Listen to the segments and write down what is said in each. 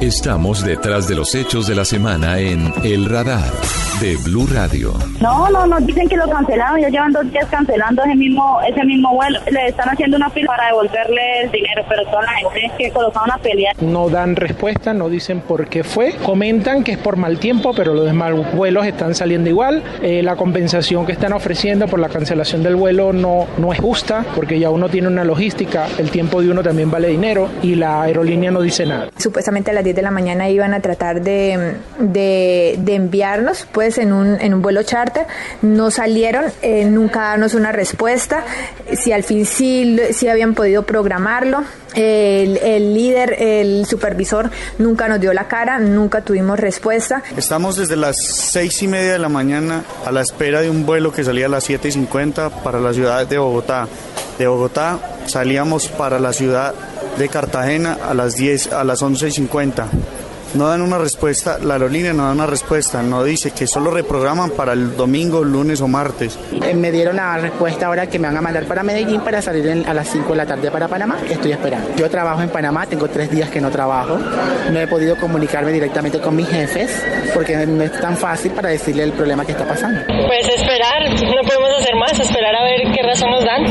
Estamos detrás de los hechos de la semana en El Radar de Blue Radio. No, no, nos dicen que lo cancelaron, ya llevan dos días cancelando ese mismo, ese mismo vuelo. Le están haciendo una fila para devolverle el dinero, pero toda la gente que colocaba una pelea. No dan respuesta, no dicen por qué fue. Comentan que es por mal tiempo, pero los demás vuelos están saliendo igual. Eh, la compensación que están ofreciendo por la cancelación del vuelo no, no es justa, porque ya uno tiene una logística, el tiempo de uno también vale dinero y la aerolínea no dice nada. Supuestamente a las 10 de la mañana iban a tratar de, de, de enviarnos, pues en un, en un vuelo charter, no salieron, eh, nunca darnos una respuesta, si al fin sí, sí habían podido programarlo. El, el, líder, el supervisor, nunca nos dio la cara, nunca tuvimos respuesta. Estamos desde las seis y media de la mañana a la espera de un vuelo que salía a las 7 y 50 para la ciudad de Bogotá. De Bogotá salíamos para la ciudad de Cartagena a las 10, a las 11 y 50 no dan una respuesta, la aerolínea no da una respuesta, no dice que solo reprograman para el domingo, lunes o martes. Eh, me dieron la respuesta ahora que me van a mandar para Medellín para salir a las 5 de la tarde para Panamá, estoy esperando. Yo trabajo en Panamá, tengo tres días que no trabajo, no he podido comunicarme directamente con mis jefes porque no es tan fácil para decirle el problema que está pasando. Pues esperar, no podemos hacer más, esperar a ver qué razón nos dan,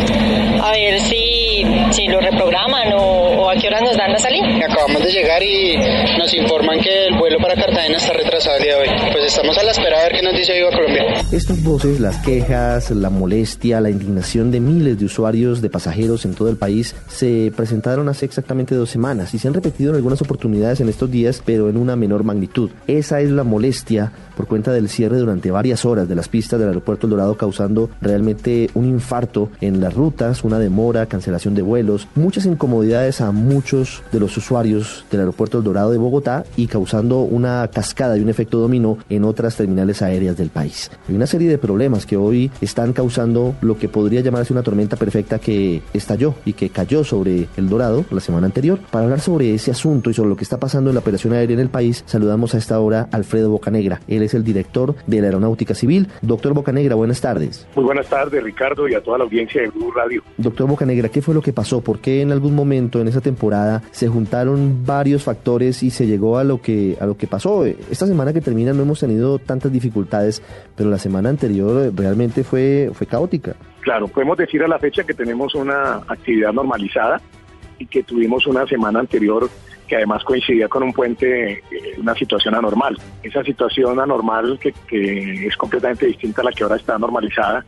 a ver si, si lo reprograman o, o a qué hora nos dan la salida. Acabamos de llegar y nos informan que el vuelo para Cartagena está retrasado el día de hoy. Pues estamos a la espera a ver qué nos dice Viva Colombia. Estas voces, las quejas, la molestia, la indignación de miles de usuarios, de pasajeros en todo el país, se presentaron hace exactamente dos semanas y se han repetido en algunas oportunidades en estos días, pero en una menor magnitud. Esa es la molestia por cuenta del cierre durante varias horas de las pistas del aeropuerto El Dorado, causando realmente un infarto en las rutas, una demora, cancelación de vuelos, muchas incomodidades a muchos de los usuarios del aeropuerto El Dorado de Bogotá y causando una cascada y un efecto dominó en otras terminales aéreas del país. Hay una serie de problemas que hoy están causando lo que podría llamarse una tormenta perfecta que estalló y que cayó sobre El Dorado la semana anterior. Para hablar sobre ese asunto y sobre lo que está pasando en la operación aérea en el país, saludamos a esta hora a Alfredo Bocanegra. Él es el director de la Aeronáutica Civil. Doctor Bocanegra, buenas tardes. Muy buenas tardes, Ricardo, y a toda la audiencia de Blue Radio. Doctor Bocanegra, ¿qué fue lo que pasó? ¿Por qué en algún momento en esa temporada se juntaron varios factores y se llegó a lo que a lo que pasó? Esta semana que termina no hemos tenido tantas dificultades, pero la semana anterior realmente fue fue caótica. Claro, podemos decir a la fecha que tenemos una actividad normalizada y que tuvimos una semana anterior que además coincidía con un puente, eh, una situación anormal. Esa situación anormal que, que, es completamente distinta a la que ahora está normalizada,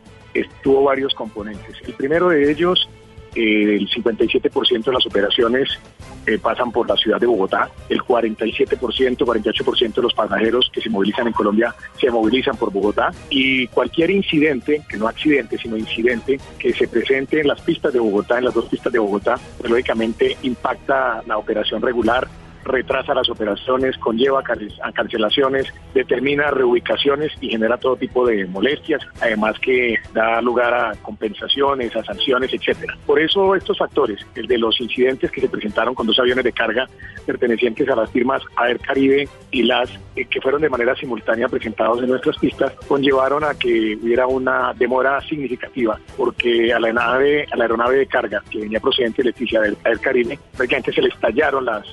tuvo varios componentes. El primero de ellos, eh, el 57% de las operaciones eh, pasan por la ciudad de Bogotá, el 47%, 48% de los pasajeros que se movilizan en Colombia se movilizan por Bogotá. Y cualquier incidente, que no accidente, sino incidente, que se presente en las pistas de Bogotá, en las dos pistas de Bogotá, pues lógicamente impacta la operación regular retrasa las operaciones, conlleva a cancelaciones, determina reubicaciones y genera todo tipo de molestias, además que da lugar a compensaciones, a sanciones, etcétera. Por eso estos factores, el de los incidentes que se presentaron con dos aviones de carga pertenecientes a las firmas Air Caribe y las eh, que fueron de manera simultánea presentados en nuestras pistas, conllevaron a que hubiera una demora significativa, porque a la nave, a la aeronave de carga que venía procedente de Leticia del Air Caribe, prácticamente se le estallaron las,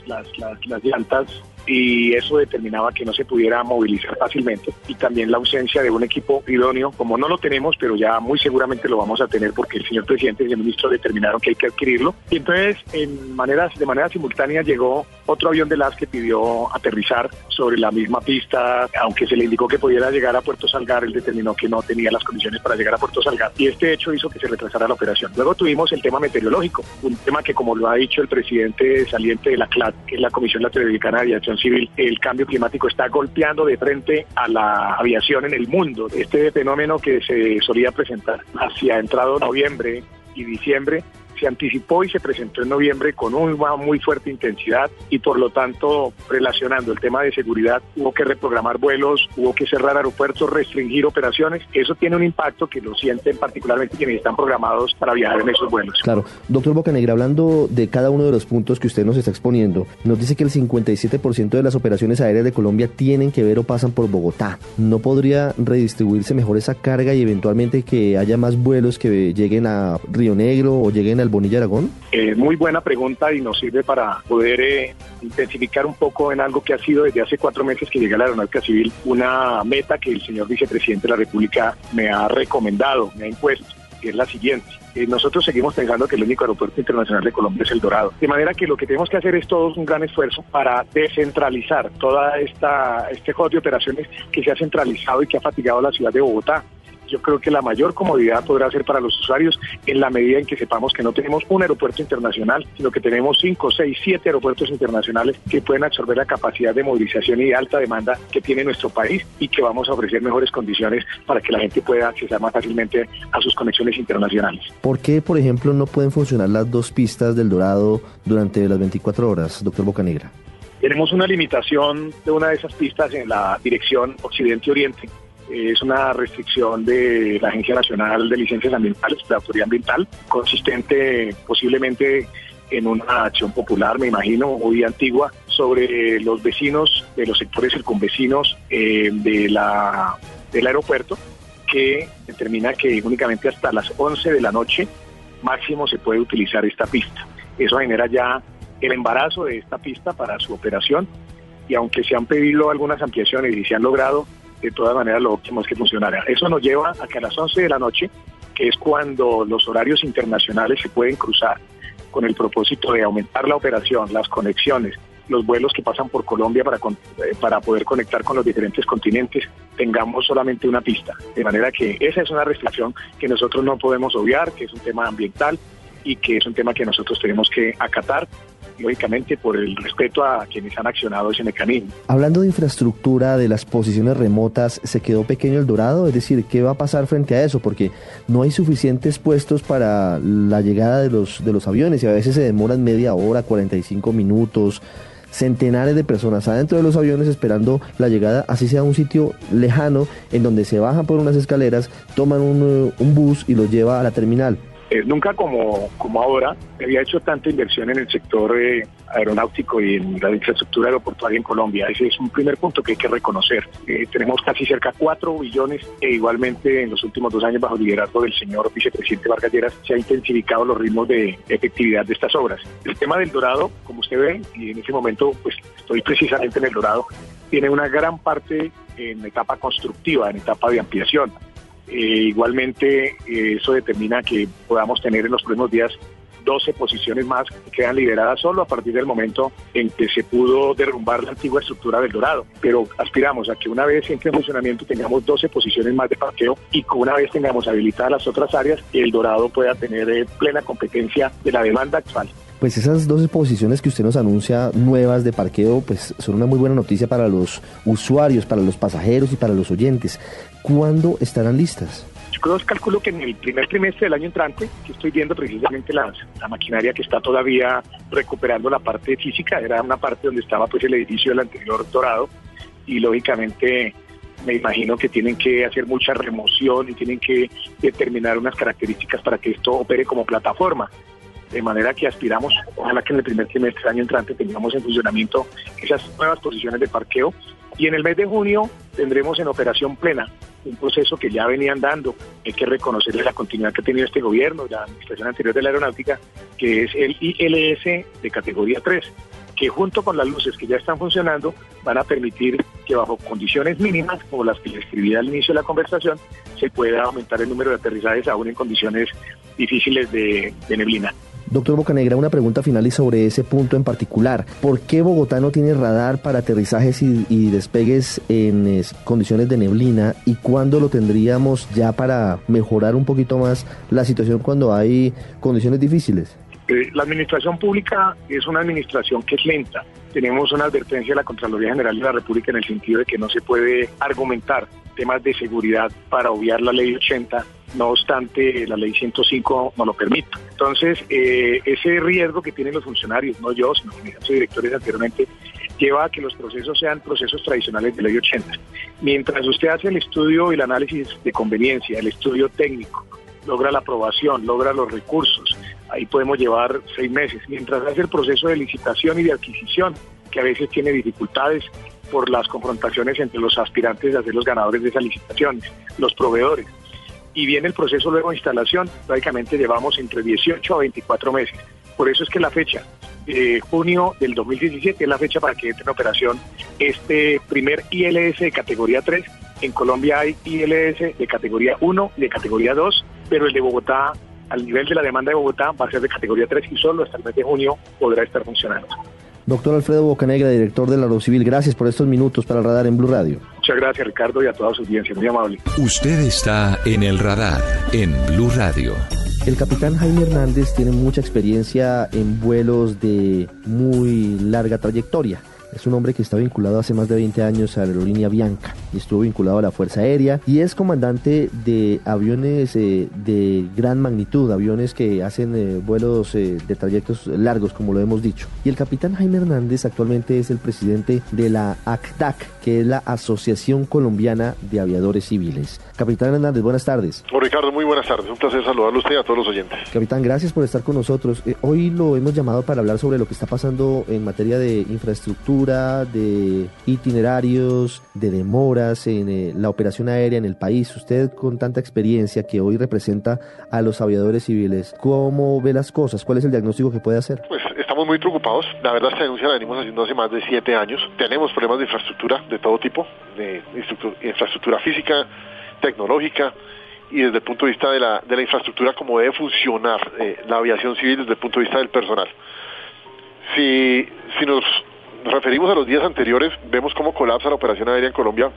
las llantas y eso determinaba que no se pudiera movilizar fácilmente y también la ausencia de un equipo idóneo, como no lo tenemos, pero ya muy seguramente lo vamos a tener porque el señor presidente y el ministro determinaron que hay que adquirirlo. Y entonces, en maneras, de manera simultánea llegó otro avión de las que pidió aterrizar sobre la misma pista, aunque se le indicó que pudiera llegar a Puerto Salgar, él determinó que no tenía las condiciones para llegar a Puerto Salgar y este hecho hizo que se retrasara la operación. Luego tuvimos el tema meteorológico, un tema que como lo ha dicho el presidente saliente de la CLAT, que es la Comisión Latinoamericana de Aviación Civil, el cambio climático está golpeando de frente a la aviación en el mundo. Este fenómeno que se solía presentar hacia entrado noviembre y diciembre se anticipó y se presentó en noviembre con una muy fuerte intensidad y por lo tanto relacionando el tema de seguridad hubo que reprogramar vuelos, hubo que cerrar aeropuertos, restringir operaciones. Eso tiene un impacto que lo sienten particularmente quienes están programados para viajar en esos vuelos. Claro, doctor Bocanegra, hablando de cada uno de los puntos que usted nos está exponiendo, nos dice que el 57% de las operaciones aéreas de Colombia tienen que ver o pasan por Bogotá. ¿No podría redistribuirse mejor esa carga y eventualmente que haya más vuelos que lleguen a Río Negro o lleguen al Bonilla Aragón? Eh, muy buena pregunta y nos sirve para poder eh, intensificar un poco en algo que ha sido desde hace cuatro meses que llega a la Aeronáutica Civil una meta que el señor vicepresidente de la República me ha recomendado, me ha impuesto, que es la siguiente. Eh, nosotros seguimos pensando que el único aeropuerto internacional de Colombia es el Dorado. De manera que lo que tenemos que hacer es todo un gran esfuerzo para descentralizar toda esta este juego de operaciones que se ha centralizado y que ha fatigado la ciudad de Bogotá yo creo que la mayor comodidad podrá ser para los usuarios en la medida en que sepamos que no tenemos un aeropuerto internacional, sino que tenemos cinco, seis, siete aeropuertos internacionales que pueden absorber la capacidad de movilización y de alta demanda que tiene nuestro país y que vamos a ofrecer mejores condiciones para que la gente pueda acceder más fácilmente a sus conexiones internacionales. ¿Por qué, por ejemplo, no pueden funcionar las dos pistas del Dorado durante las 24 horas, doctor Bocanegra? Tenemos una limitación de una de esas pistas en la dirección occidente-oriente es una restricción de la Agencia Nacional de Licencias Ambientales, de la Autoridad Ambiental, consistente posiblemente en una acción popular, me imagino, muy antigua, sobre los vecinos de los sectores circunvecinos eh, de la, del aeropuerto, que determina que únicamente hasta las 11 de la noche máximo se puede utilizar esta pista. Eso genera ya el embarazo de esta pista para su operación y aunque se han pedido algunas ampliaciones y se han logrado, de todas maneras lo óptimo es que funcionara. Eso nos lleva a que a las 11 de la noche, que es cuando los horarios internacionales se pueden cruzar con el propósito de aumentar la operación, las conexiones, los vuelos que pasan por Colombia para, eh, para poder conectar con los diferentes continentes, tengamos solamente una pista. De manera que esa es una restricción que nosotros no podemos obviar, que es un tema ambiental y que es un tema que nosotros tenemos que acatar lógicamente por el respeto a quienes han accionado ese mecanismo. Hablando de infraestructura de las posiciones remotas, ¿se quedó pequeño el Dorado? Es decir, ¿qué va a pasar frente a eso? Porque no hay suficientes puestos para la llegada de los, de los aviones y a veces se demoran media hora, 45 minutos centenares de personas adentro de los aviones esperando la llegada, así sea un sitio lejano en donde se bajan por unas escaleras, toman un, un bus y los lleva a la terminal. Eh, nunca como, como ahora había hecho tanta inversión en el sector eh, aeronáutico y en la infraestructura aeroportuaria en Colombia. Ese es un primer punto que hay que reconocer. Eh, tenemos casi cerca 4 billones e igualmente en los últimos dos años bajo el liderazgo del señor vicepresidente Vargas Lleras se ha intensificado los ritmos de efectividad de estas obras. El tema del Dorado, como usted ve, y en ese momento pues estoy precisamente en el Dorado, tiene una gran parte en etapa constructiva, en etapa de ampliación. Eh, igualmente, eh, eso determina que podamos tener en los próximos días 12 posiciones más que quedan liberadas solo a partir del momento en que se pudo derrumbar la antigua estructura del Dorado. Pero aspiramos a que una vez entre en funcionamiento tengamos 12 posiciones más de parqueo y que una vez tengamos habilitadas las otras áreas, el Dorado pueda tener eh, plena competencia de la demanda actual. Pues esas dos posiciones que usted nos anuncia nuevas de parqueo, pues son una muy buena noticia para los usuarios, para los pasajeros y para los oyentes. ¿Cuándo estarán listas? Yo creo, calculo que en el primer trimestre del año entrante, que estoy viendo precisamente la, la maquinaria que está todavía recuperando la parte física, era una parte donde estaba pues el edificio del anterior Dorado y lógicamente me imagino que tienen que hacer mucha remoción y tienen que determinar unas características para que esto opere como plataforma de manera que aspiramos, ojalá que en el primer trimestre del año entrante tengamos en funcionamiento esas nuevas posiciones de parqueo y en el mes de junio tendremos en operación plena un proceso que ya venían dando. Hay que reconocerle la continuidad que ha tenido este gobierno, la administración anterior de la aeronáutica, que es el ILS de categoría 3, que junto con las luces que ya están funcionando van a permitir que bajo condiciones mínimas, como las que le escribí al inicio de la conversación, se pueda aumentar el número de aterrizajes aún en condiciones difíciles de, de neblina. Doctor Bocanegra, una pregunta final y sobre ese punto en particular. ¿Por qué Bogotá no tiene radar para aterrizajes y, despegues en condiciones de neblina? ¿Y cuándo lo tendríamos ya para mejorar un poquito más la situación cuando hay condiciones difíciles? Eh, la administración pública es una administración que es lenta. Tenemos una advertencia de la Contraloría General de la República en el sentido de que no se puede argumentar temas de seguridad para obviar la ley 80 no obstante la ley 105 no lo permite. Entonces, eh, ese riesgo que tienen los funcionarios, no yo, sino mis directores anteriormente, lleva a que los procesos sean procesos tradicionales de ley 80. Mientras usted hace el estudio y el análisis de conveniencia, el estudio técnico, logra la aprobación, logra los recursos, ahí podemos llevar seis meses. Mientras hace el proceso de licitación y de adquisición, que a veces tiene dificultades por las confrontaciones entre los aspirantes a ser los ganadores de esas licitaciones, los proveedores y viene el proceso luego de instalación, prácticamente llevamos entre 18 a 24 meses. Por eso es que la fecha de junio del 2017 es la fecha para que entre en operación este primer ILS de categoría 3. En Colombia hay ILS de categoría 1 y de categoría 2, pero el de Bogotá, al nivel de la demanda de Bogotá, va a ser de categoría 3 y solo hasta el mes de junio podrá estar funcionando. Doctor Alfredo Bocanegra, director del Civil, gracias por estos minutos para el radar en Blue Radio. Muchas gracias, Ricardo, y a toda su audiencia. Muy amable. Usted está en el radar en Blue Radio. El capitán Jaime Hernández tiene mucha experiencia en vuelos de muy larga trayectoria. Es un hombre que está vinculado hace más de 20 años a la aerolínea Bianca y estuvo vinculado a la Fuerza Aérea y es comandante de aviones eh, de gran magnitud, aviones que hacen eh, vuelos eh, de trayectos largos, como lo hemos dicho. Y el capitán Jaime Hernández actualmente es el presidente de la ACDAC, que es la Asociación Colombiana de Aviadores Civiles. Capitán Hernández, buenas tardes. Ricardo, muy buenas tardes. Un placer saludarlo a usted y a todos los oyentes. Capitán, gracias por estar con nosotros. hoy lo hemos llamado para hablar sobre lo que está pasando en materia de infraestructura de itinerarios, de demoras en eh, la operación aérea en el país. Usted con tanta experiencia que hoy representa a los aviadores civiles, ¿cómo ve las cosas? ¿Cuál es el diagnóstico que puede hacer? Pues estamos muy preocupados. La verdad esta denuncia la venimos haciendo hace más de siete años. Tenemos problemas de infraestructura de todo tipo, de infraestructura física, tecnológica, y desde el punto de vista de la, de la infraestructura, cómo debe funcionar eh, la aviación civil desde el punto de vista del personal. Si, si nos referimos a los días anteriores, vemos cómo colapsa la operación aérea en Colombia,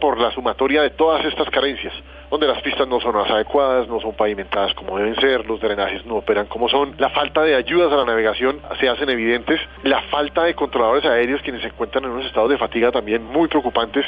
por la sumatoria de todas estas carencias, donde las pistas no son las adecuadas, no son pavimentadas como deben ser, los drenajes no operan como son, la falta de ayudas a la navegación se hacen evidentes, la falta de controladores aéreos quienes se encuentran en unos estados de fatiga también muy preocupantes,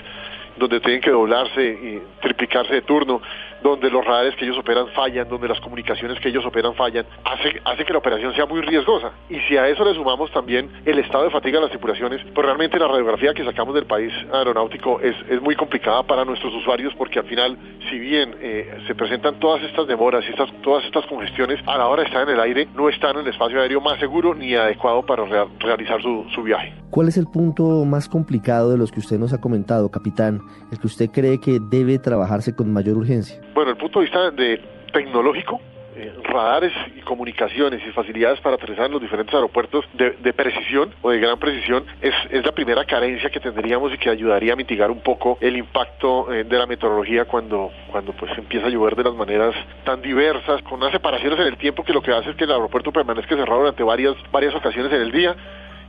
donde tienen que doblarse y triplicarse de turno, donde los radares que ellos operan fallan, donde las comunicaciones que ellos operan fallan, hace, hace que la operación sea muy riesgosa. Y si a eso le sumamos también el estado de fatiga de las tripulaciones, pues realmente la radiografía que sacamos del país aeronáutico es, es muy complicada para nuestros usuarios porque al final, si bien eh, se presentan todas estas demoras y estas, todas estas congestiones, a la hora de estar en el aire no están en el espacio aéreo más seguro ni adecuado para realizar su, su viaje. ¿Cuál es el punto más complicado de los que usted nos ha comentado, capitán? El que usted cree que debe trabajarse con mayor urgencia. Bueno, el punto de vista de tecnológico, eh, radares y comunicaciones y facilidades para aterrizar los diferentes aeropuertos de, precisión o de gran precisión es, la primera carencia que tendríamos y que ayudaría a mitigar un poco el impacto eh, de la meteorología cuando, cuando pues empieza a llover de las maneras tan diversas, con unas separaciones en el tiempo que lo que hace es que el aeropuerto permanezca cerrado durante varias, varias ocasiones en el día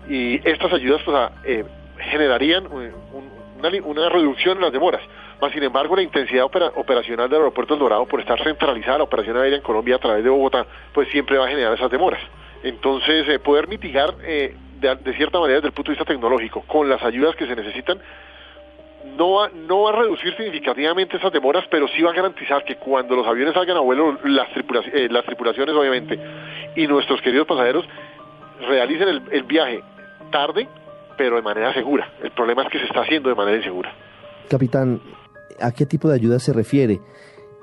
y estas ayudas pues, eh, generarían una, reducción en las demoras sin embargo, la intensidad operacional del aeropuerto El Dorado, por estar centralizada la operación aérea en Colombia a través de Bogotá, pues siempre va a generar esas demoras. Entonces, eh, poder mitigar eh, de, cierta manera desde el punto de vista tecnológico, con las ayudas que se necesitan, no va, no va a reducir significativamente esas demoras, pero sí va a garantizar que cuando los aviones salgan a vuelo, las, eh, las tripulaciones obviamente, y nuestros queridos pasajeros realicen el viaje tarde, pero de manera segura. El problema es que se está haciendo de manera insegura. Capitán, ¿A qué tipo de ayuda se refiere?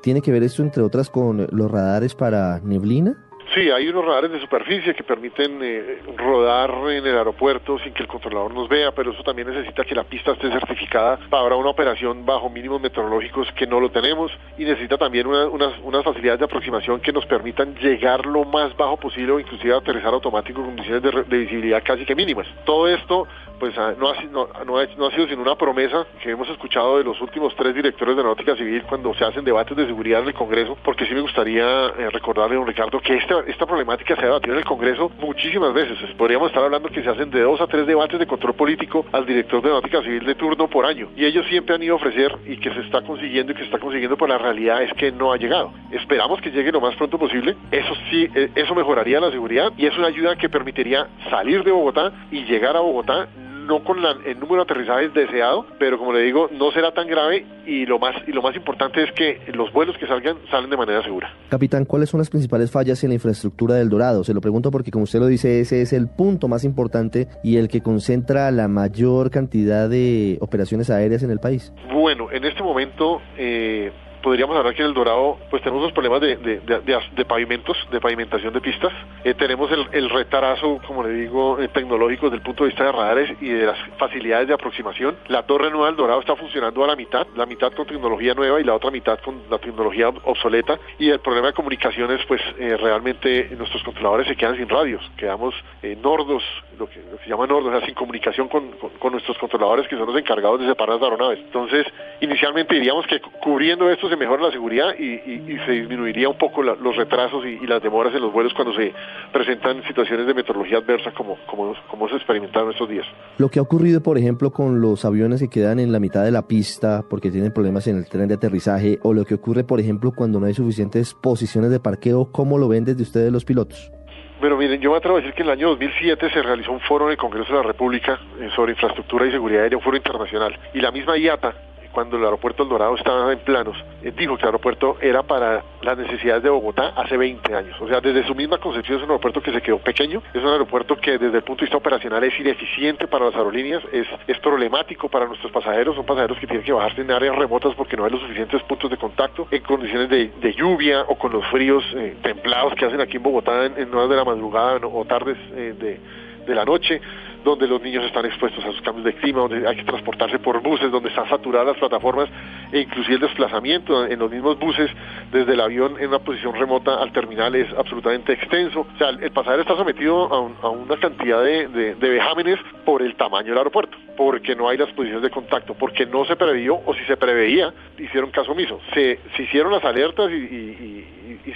¿Tiene que ver esto, entre otras, con los radares para neblina? Sí, hay unos radares de superficie que permiten eh, rodar en el aeropuerto sin que el controlador nos vea, pero eso también necesita que la pista esté certificada para una operación bajo mínimos meteorológicos que no lo tenemos y necesita también unas, unas facilidades de aproximación que nos permitan llegar lo más bajo posible o inclusive aterrizar automático con condiciones de, de visibilidad casi que mínimas. Todo esto pues ah, no ha, no, no, ha, sido sino una promesa que hemos escuchado de los últimos tres directores de Náutica Civil cuando se hacen debates de seguridad en el Congreso, porque sí me gustaría eh, recordarle, don Ricardo, que esta, esta problemática se ha debatido en el Congreso muchísimas veces. Podríamos estar hablando que se hacen de dos a tres debates de control político al director de Náutica Civil de turno por año, y ellos siempre han ido a ofrecer y que se está consiguiendo y que se está consiguiendo, por la realidad es que no ha llegado. Esperamos que llegue lo más pronto posible, eso sí, eh, eso mejoraría la seguridad y es una ayuda que permitiría salir de Bogotá y llegar a Bogotá no con el número de aterrizajes deseado, pero como le digo, no será tan grave y lo más y lo más importante es que los vuelos que salgan salen de manera segura. Capitán, ¿cuáles son las principales fallas en la infraestructura del Dorado? Se lo pregunto porque como usted lo dice, ese es el punto más importante y el que concentra la mayor cantidad de operaciones aéreas en el país. Bueno, en este momento eh, podríamos hablar que en el Dorado pues tenemos los problemas de, de, pavimentos, de pavimentación de pistas. Eh, tenemos el, el, retraso, como le digo, eh, tecnológico desde el punto de vista de radares y de las facilidades de aproximación. La torre nueva del Dorado está funcionando a la mitad, la mitad con tecnología nueva y la otra mitad con la tecnología obsoleta. Y el problema de comunicaciones, pues eh, realmente nuestros controladores se quedan sin radios, quedamos nordos, lo que, se llama nordos, o sea, sin comunicación con, con, nuestros controladores que son los encargados de separar las aeronaves. Entonces, inicialmente diríamos que cubriendo esto se mejora la seguridad y, se disminuiría un poco los retrasos y, las demoras en los vuelos cuando se presentan situaciones de meteorología adversa como, como, como se experimentaron estos días. Lo que ha ocurrido, por ejemplo, con los aviones que quedan en la mitad de la pista porque tienen problemas en el tren de aterrizaje o lo que ocurre, por ejemplo, cuando no hay suficientes posiciones de parqueo, ¿cómo lo ven desde ustedes los pilotos? Bueno, miren, yo me atrevo a decir que en el año 2007 se realizó un foro en el Congreso de la República eh, sobre infraestructura y seguridad aérea, un foro internacional. Y la misma IATA cuando el aeropuerto El Dorado estaba en planos, dijo que el aeropuerto era para las necesidades de Bogotá hace 20 años. O sea, desde su misma concepción es un aeropuerto que se quedó pequeño, es un aeropuerto que desde el punto de vista operacional es ineficiente para las aerolíneas, es, es problemático para nuestros pasajeros, son pasajeros que tienen que bajarse en áreas remotas porque no hay los suficientes puntos de contacto, en condiciones de, lluvia o con los fríos eh, templados que hacen aquí en Bogotá en, horas de la madrugada o tardes eh, de, de la noche donde los niños están expuestos a sus cambios de clima, donde hay que transportarse por buses, donde están saturadas las plataformas e inclusive el desplazamiento en los mismos buses desde el avión en una posición remota al terminal es absolutamente extenso. O sea, el pasajero está sometido a, una cantidad de, vejámenes por el tamaño del aeropuerto, porque no hay las posiciones de contacto, porque no se previó o si se preveía, hicieron caso omiso. Se, hicieron las alertas y,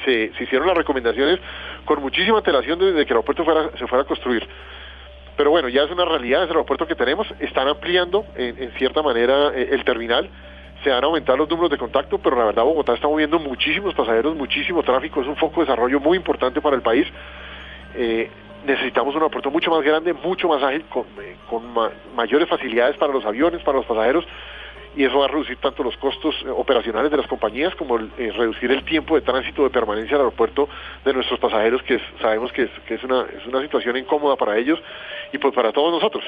se, hicieron las recomendaciones con muchísima antelación desde que el aeropuerto fuera, se fuera a construir. Pero bueno, ya es una realidad, es el aeropuerto que tenemos, están ampliando en, cierta manera eh, el terminal, se van a aumentar los números de contacto, pero la verdad Bogotá está moviendo muchísimos pasajeros, muchísimo tráfico, es un foco de desarrollo muy importante para el país. Eh, necesitamos un aeropuerto mucho más grande, mucho más ágil, con, eh, mayores facilidades para los aviones, para los pasajeros, y eso va a reducir tanto los costos eh, operacionales de las compañías como eh, reducir el tiempo de tránsito de permanencia al aeropuerto de nuestros pasajeros, que sabemos que, es, que es, una, es una situación incómoda para ellos y pues para todos nosotros.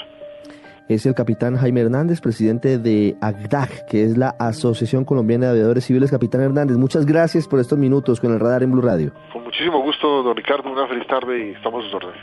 Es el capitán Jaime Hernández, presidente de AGDAG, que es la Asociación Colombiana de Aviadores Civiles. Capitán Hernández, muchas gracias por estos minutos con el radar en Blue Radio. Con muchísimo gusto, don Ricardo, una feliz tarde y estamos a sus órdenes.